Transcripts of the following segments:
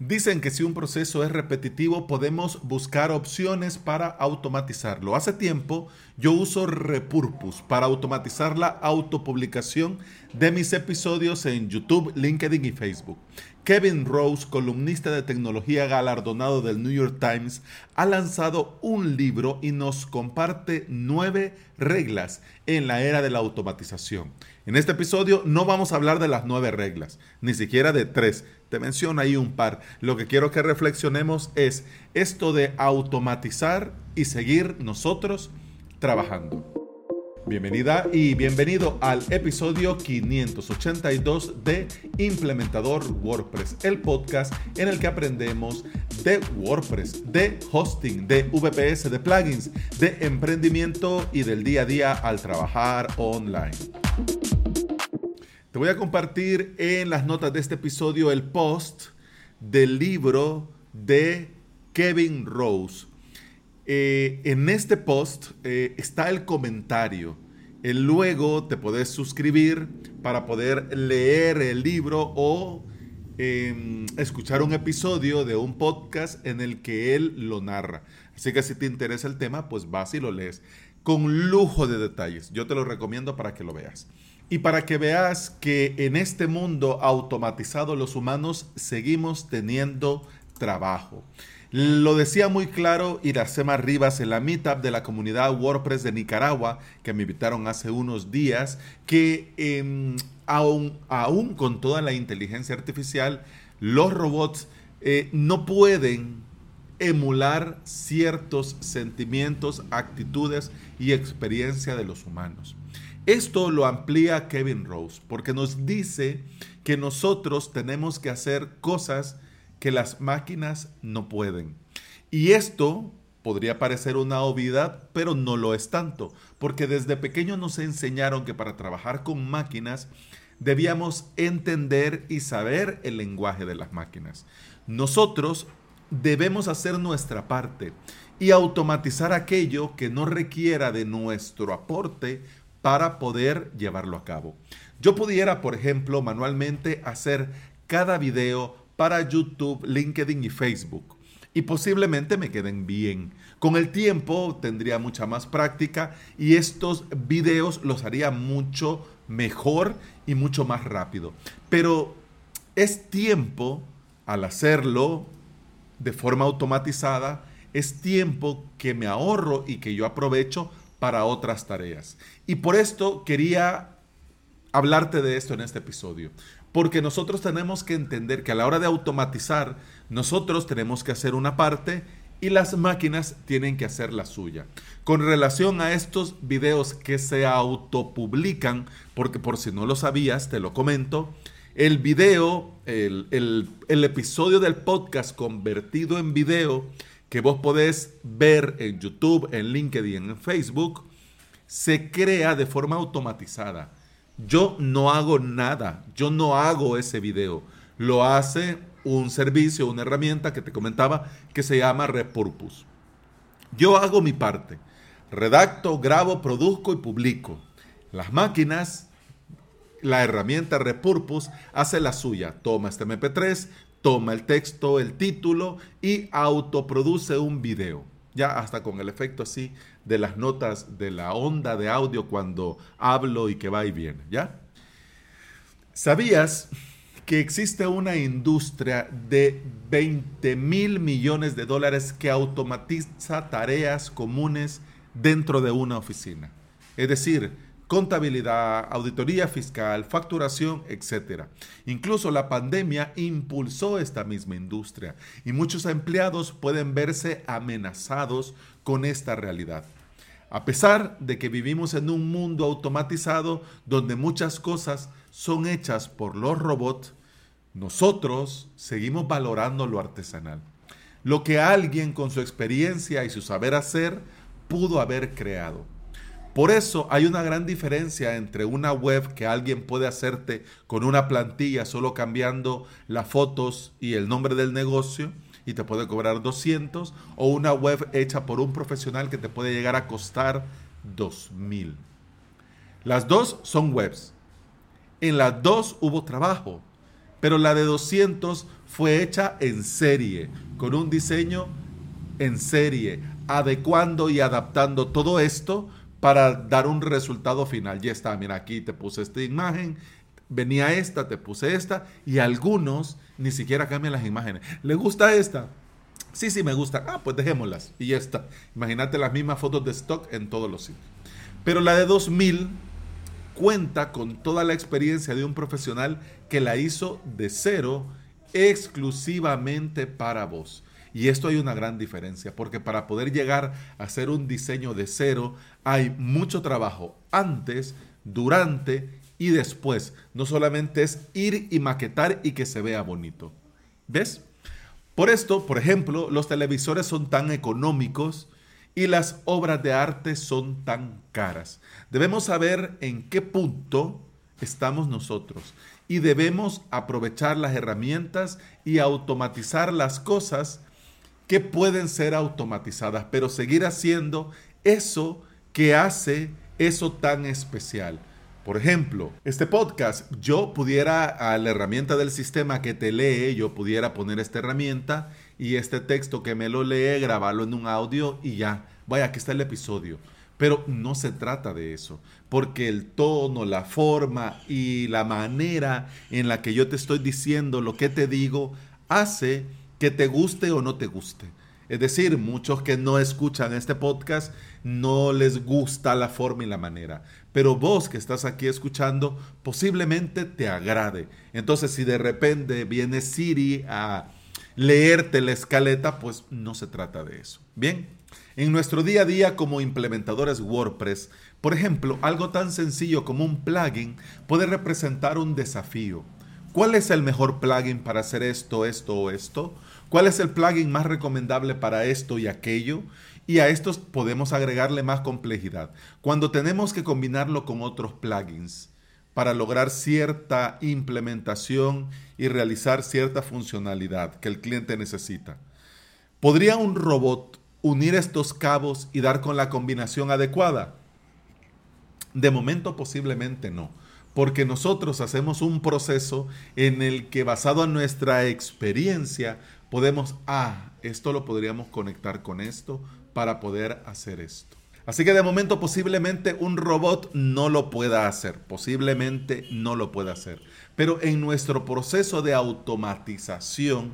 Dicen que si un proceso es repetitivo podemos buscar opciones para automatizarlo. Hace tiempo yo uso Repurpose para automatizar la autopublicación de mis episodios en YouTube, LinkedIn y Facebook. Kevin Rose, columnista de tecnología galardonado del New York Times, ha lanzado un libro y nos comparte nueve reglas en la era de la automatización. En este episodio no vamos a hablar de las nueve reglas, ni siquiera de tres. Te menciono ahí un par. Lo que quiero que reflexionemos es esto de automatizar y seguir nosotros trabajando. Bienvenida y bienvenido al episodio 582 de Implementador WordPress, el podcast en el que aprendemos de WordPress, de hosting, de VPS, de plugins, de emprendimiento y del día a día al trabajar online. Te voy a compartir en las notas de este episodio el post del libro de Kevin Rose eh, en este post eh, está el comentario. Luego te puedes suscribir para poder leer el libro o em, escuchar un episodio de un podcast en el que él lo narra. Así que si te interesa el tema, pues vas y lo lees con lujo de detalles. Yo te lo recomiendo para que lo veas. Y para que veas que en este mundo automatizado los humanos seguimos teniendo trabajo. Lo decía muy claro Iracema Rivas en la meetup de la comunidad WordPress de Nicaragua, que me invitaron hace unos días, que em, aún, con toda la inteligencia artificial, los robots eh, no pueden emular ciertos sentimientos, actitudes y experiencia de los humanos. Esto lo amplía Kevin Rose porque nos dice que nosotros tenemos que hacer cosas que las máquinas no pueden. Y esto podría parecer una obviedad, pero no lo es tanto, porque desde pequeño nos enseñaron que para trabajar con máquinas debíamos entender y saber el lenguaje de las máquinas. Nosotros debemos hacer nuestra parte y automatizar aquello que no requiera de nuestro aporte para poder llevarlo a cabo. Yo pudiera, por ejemplo, manualmente hacer cada video para YouTube, LinkedIn y Facebook. Y posiblemente me queden bien. Con el tiempo tendría mucha más práctica y estos videos los haría mucho mejor y mucho más rápido. Pero es tiempo, al hacerlo de forma automatizada, es tiempo que me ahorro y que yo aprovecho para otras tareas. Y por esto quería hablarte de esto en este episodio. Porque nosotros tenemos que entender que a la hora de automatizar, nosotros tenemos que hacer una parte y las máquinas tienen que hacer la suya. Con relación a estos videos que se autopublican, porque por si no lo sabías, te lo comento, el video, el, episodio del podcast convertido en video que vos podés ver en YouTube, en LinkedIn, en Facebook, se crea de forma automatizada. Yo no hago nada, yo no hago ese video. Lo hace un servicio, una herramienta que te comentaba que se llama Repurpose. Yo hago mi parte. Redacto, grabo, produzco y publico. Las máquinas, la herramienta Repurpose hace la suya. Toma este MP3, toma el texto, el título y autoproduce un video ya hasta con el efecto así de las notas de la onda de audio cuando hablo y que va y viene, ¿ya? ¿Sabías que existe una industria de 20 mil millones de dólares que automatiza tareas comunes dentro de una oficina? Es decir, contabilidad, auditoría fiscal, facturación, etc. Incluso la pandemia impulsó esta misma industria y muchos empleados pueden verse amenazados con esta realidad. A pesar de que vivimos en un mundo automatizado donde muchas cosas son hechas por los robots, nosotros seguimos valorando lo artesanal. Lo que alguien con su experiencia y su saber hacer pudo haber creado. Por eso hay una gran diferencia entre una web que alguien puede hacerte con una plantilla solo cambiando las fotos y el nombre del negocio y te puede cobrar 200 o una web hecha por un profesional que te puede llegar a costar 2000. Las dos son webs. En las dos hubo trabajo pero la de 200 fue hecha en serie, con un diseño en serie, adecuando y adaptando todo esto para dar un resultado final. Ya está, mira, aquí te puse esta imagen, venía esta, te puse esta, y algunos ni siquiera cambian las imágenes. ¿Le gusta esta? Sí, sí, me gusta. Ah, pues dejémoslas. Y ya está. Imagínate las mismas fotos de stock en todos los sitios. Pero la de 2000 cuenta con toda la experiencia de un profesional que la hizo de cero exclusivamente para vos. Y esto hay una gran diferencia, porque para poder llegar a hacer un diseño de cero hay mucho trabajo antes, durante y después. No solamente es ir y maquetar y que se vea bonito. ¿Ves? Por esto, por ejemplo, los televisores son tan económicos y las obras de arte son tan caras. Debemos saber en qué punto estamos nosotros y debemos aprovechar las herramientas y automatizar las cosas que pueden ser automatizadas, pero seguir haciendo eso que hace eso tan especial. Por ejemplo, este podcast, yo pudiera a la herramienta del sistema que te lee, yo pudiera poner esta herramienta y este texto que me lo lee, grabarlo en un audio y ya, vaya, aquí está el episodio. Pero no se trata de eso, porque el tono, la forma y la manera en la que yo te estoy diciendo lo que te digo hace que te guste o no te guste. Es decir, muchos que no escuchan este podcast no les gusta la forma y la manera. Pero vos que estás aquí escuchando, posiblemente te agrade. Entonces, si de repente viene Siri a leerte la escaleta, pues no se trata de eso. Bien, en nuestro día a día como implementadores WordPress, por ejemplo, algo tan sencillo como un plugin puede representar un desafío. ¿Cuál es el mejor plugin para hacer esto, esto o esto? ¿Cuál es el plugin más recomendable para esto y aquello? Y a estos podemos agregarle más complejidad. Cuando tenemos que combinarlo con otros plugins para lograr cierta implementación y realizar cierta funcionalidad que el cliente necesita. ¿Podría un robot unir estos cabos y dar con la combinación adecuada? De momento posiblemente no porque nosotros hacemos un proceso en el que basado en nuestra experiencia podemos, ah, esto lo podríamos conectar con esto para poder hacer esto. Así que de momento posiblemente un robot no lo pueda hacer, posiblemente no lo pueda hacer. Pero en nuestro proceso de automatización,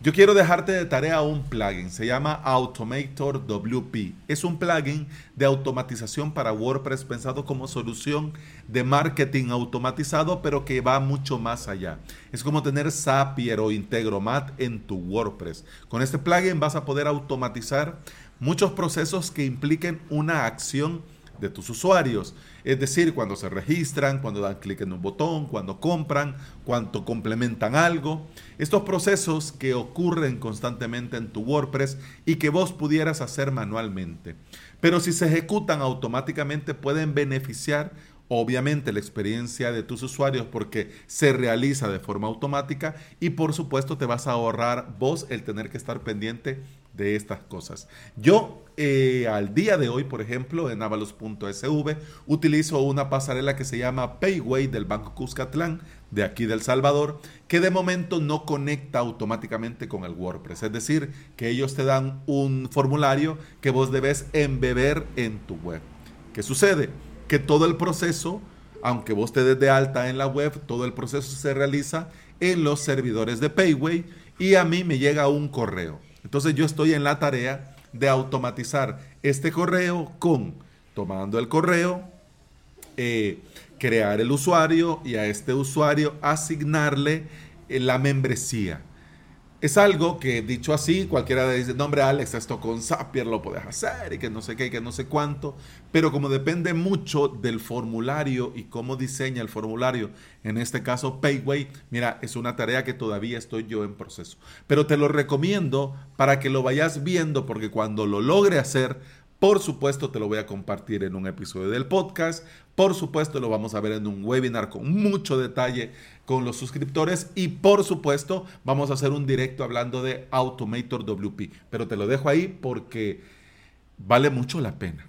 yo quiero dejarte de tarea un plugin, se llama Automator WP. Es un plugin de automatización para WordPress pensado como solución de marketing automatizado, pero que va mucho más allá. Es como tener Zapier o Integromat en tu WordPress. Con este plugin vas a poder automatizar muchos procesos que impliquen una acción de tus usuarios. Es decir, cuando se registran, cuando dan clic en un botón, cuando compran, cuando complementan algo. Estos procesos que ocurren constantemente en tu WordPress y que vos pudieras hacer manualmente. Pero si se ejecutan automáticamente pueden beneficiar obviamente la experiencia de tus usuarios porque se realiza de forma automática y por supuesto te vas a ahorrar vos el tener que estar pendiente de estas cosas. Yo eh, al día de hoy, por ejemplo, en avalos.sv, utilizo una pasarela que se llama Payway del Banco Cuscatlán, de aquí del Salvador, que de momento no conecta automáticamente con el WordPress. Es decir, que ellos te dan un formulario que vos debes embeber en tu web. ¿Qué sucede? Que todo el proceso, aunque vos te des de alta en la web, todo el proceso se realiza en los servidores de Payway y a mí me llega un correo entonces yo estoy en la tarea de automatizar este correo con, tomando el correo, eh, crear el usuario y a este usuario asignarle eh, la membresía. Es algo que dicho así, cualquiera dice, no hombre Alex, esto con Zapier lo puedes hacer y que no sé qué y que no sé cuánto, pero como depende mucho del formulario y cómo diseña el formulario, en este caso Payway, mira, es una tarea que todavía estoy yo en proceso. Pero te lo recomiendo para que lo vayas viendo porque cuando lo logre hacer, por supuesto, te lo voy a compartir en un episodio del podcast. Por supuesto, lo vamos a ver en un webinar con mucho detalle con los suscriptores. Y por supuesto, vamos a hacer un directo hablando de Automator WP. Pero te lo dejo ahí porque vale mucho la pena.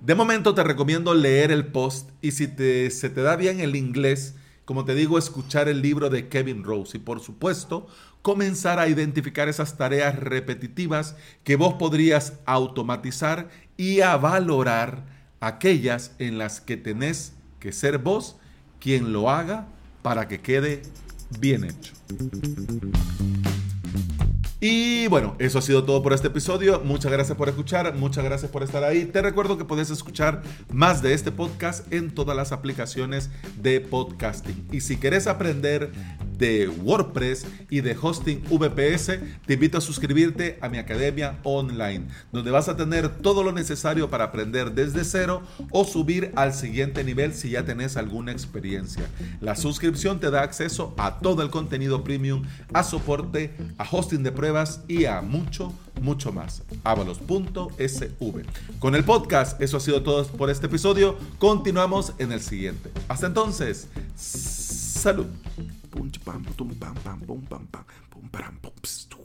De momento te recomiendo leer el post y si te, se te da bien el inglés como te digo, escuchar el libro de Kevin Rose y por supuesto comenzar a identificar esas tareas repetitivas que vos podrías automatizar y a valorar aquellas en las que tenés que ser vos quien lo haga para que quede bien hecho. Y bueno, eso ha sido todo por este episodio. Muchas gracias por escuchar, muchas gracias por estar ahí. Te recuerdo que puedes escuchar más de este podcast en todas las aplicaciones de podcasting. Y si quieres aprender de WordPress y de hosting VPS, te invito a suscribirte a mi academia online, donde vas a tener todo lo necesario para aprender desde cero o subir al siguiente nivel si ya tenés alguna experiencia. La suscripción te da acceso a todo el contenido premium, a soporte, a hosting de pruebas y a mucho, mucho más. Avalos.sv. Con el podcast, eso ha sido todo por este episodio. Continuamos en el siguiente. Hasta entonces, salud. pum, pam, pum, pam, pam, pum, pam, pum, pam, pum, pam, pum, pum, pum,